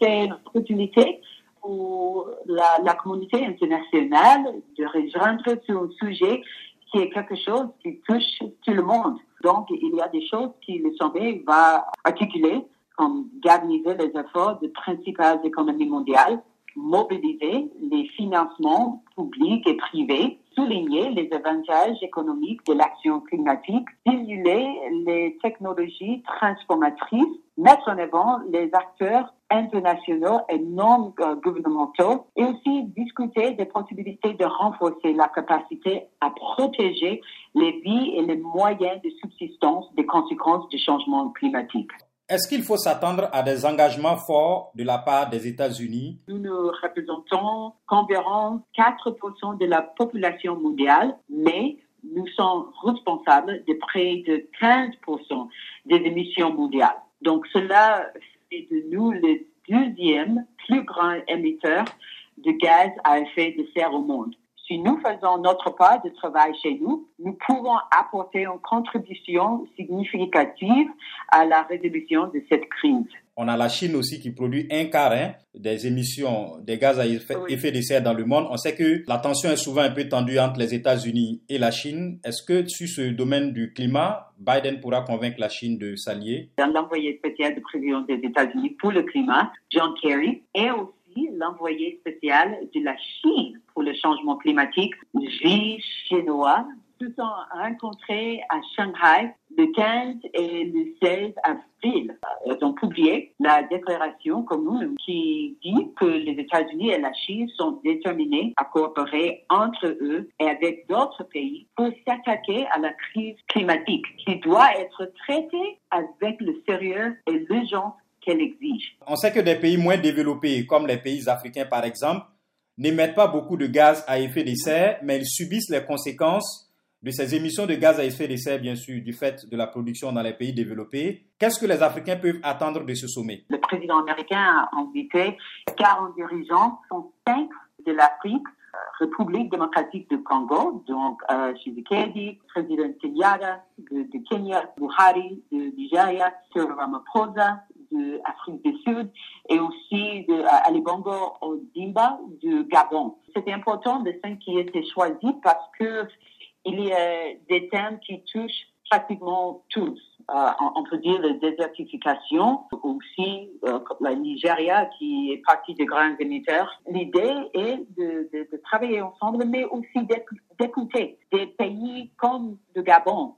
C'est une opportunité pour la, communauté internationale de rejoindre sur un sujet qui est quelque chose qui touche tout le monde. Donc, il y a des choses que le sommet va articuler, comme garniser les efforts des principales économies mondiales, mobiliser les financements publics et privés, souligner les avantages économiques de l'action climatique, stimuler les technologies transformatrices, mettre en avant les acteurs internationaux et non gouvernementaux et aussi discuter des possibilités de renforcer la capacité à protéger les vies et les moyens de subsistance des conséquences du changement climatique. Est-ce qu'il faut s'attendre à des engagements forts de la part des États-Unis? Nous ne représentons qu'environ 4% de la population mondiale, mais nous sommes responsables de près de 15% des émissions mondiales. Donc cela fait de nous le deuxième plus grand émetteur de gaz à effet de serre au monde. Si nous faisons notre part de travail chez nous, nous pouvons apporter une contribution significative à la résolution de cette crise. On a la Chine aussi qui produit un quart hein, des émissions des gaz à effet, de serre dans le monde. On sait que la tension est souvent un peu tendue entre les États-Unis et la Chine. Est-ce que sur ce domaine du climat, Biden pourra convaincre la Chine de s'allier? L'envoyé spécial du président des États-Unis pour le climat, John Kerry, est aussi l'envoyé spécial de la Chine pour le changement climatique, Xi Chinois, se sont rencontrés à Shanghai le 15 et le 16 avril. Ils ont publié la déclaration commune qui dit que les États-Unis et la Chine sont déterminés à coopérer entre eux et avec d'autres pays pour s'attaquer à la crise climatique qui doit être traitée avec le sérieux et l'urgence exige. On sait que des pays moins développés, comme les pays africains par exemple, n'émettent pas beaucoup de gaz à effet de serre, mais ils subissent les conséquences de ces émissions de gaz à effet de serre, bien sûr, du fait de la production dans les pays développés. Qu'est-ce que les Africains peuvent attendre de ce sommet? Le président américain a invité 40 dirigeants, sont 5 de l'Afrique, euh, République démocratique du Congo, donc euh, président Kenyatta de, Kenya, Buhari de Nigeria, Cyril Ramaphosa de Afrique du Sud et aussi de Ali Bongo Dimba du Gabon. C'était important de ce qui été choisi parce que il y a des thèmes qui touchent pratiquement tous. Euh, on peut dire la désertification, aussi euh, la Nigeria qui est partie des grands émetteurs. L'idée est de, de, de, travailler ensemble, mais aussi d'écouter des pays comme le Gabon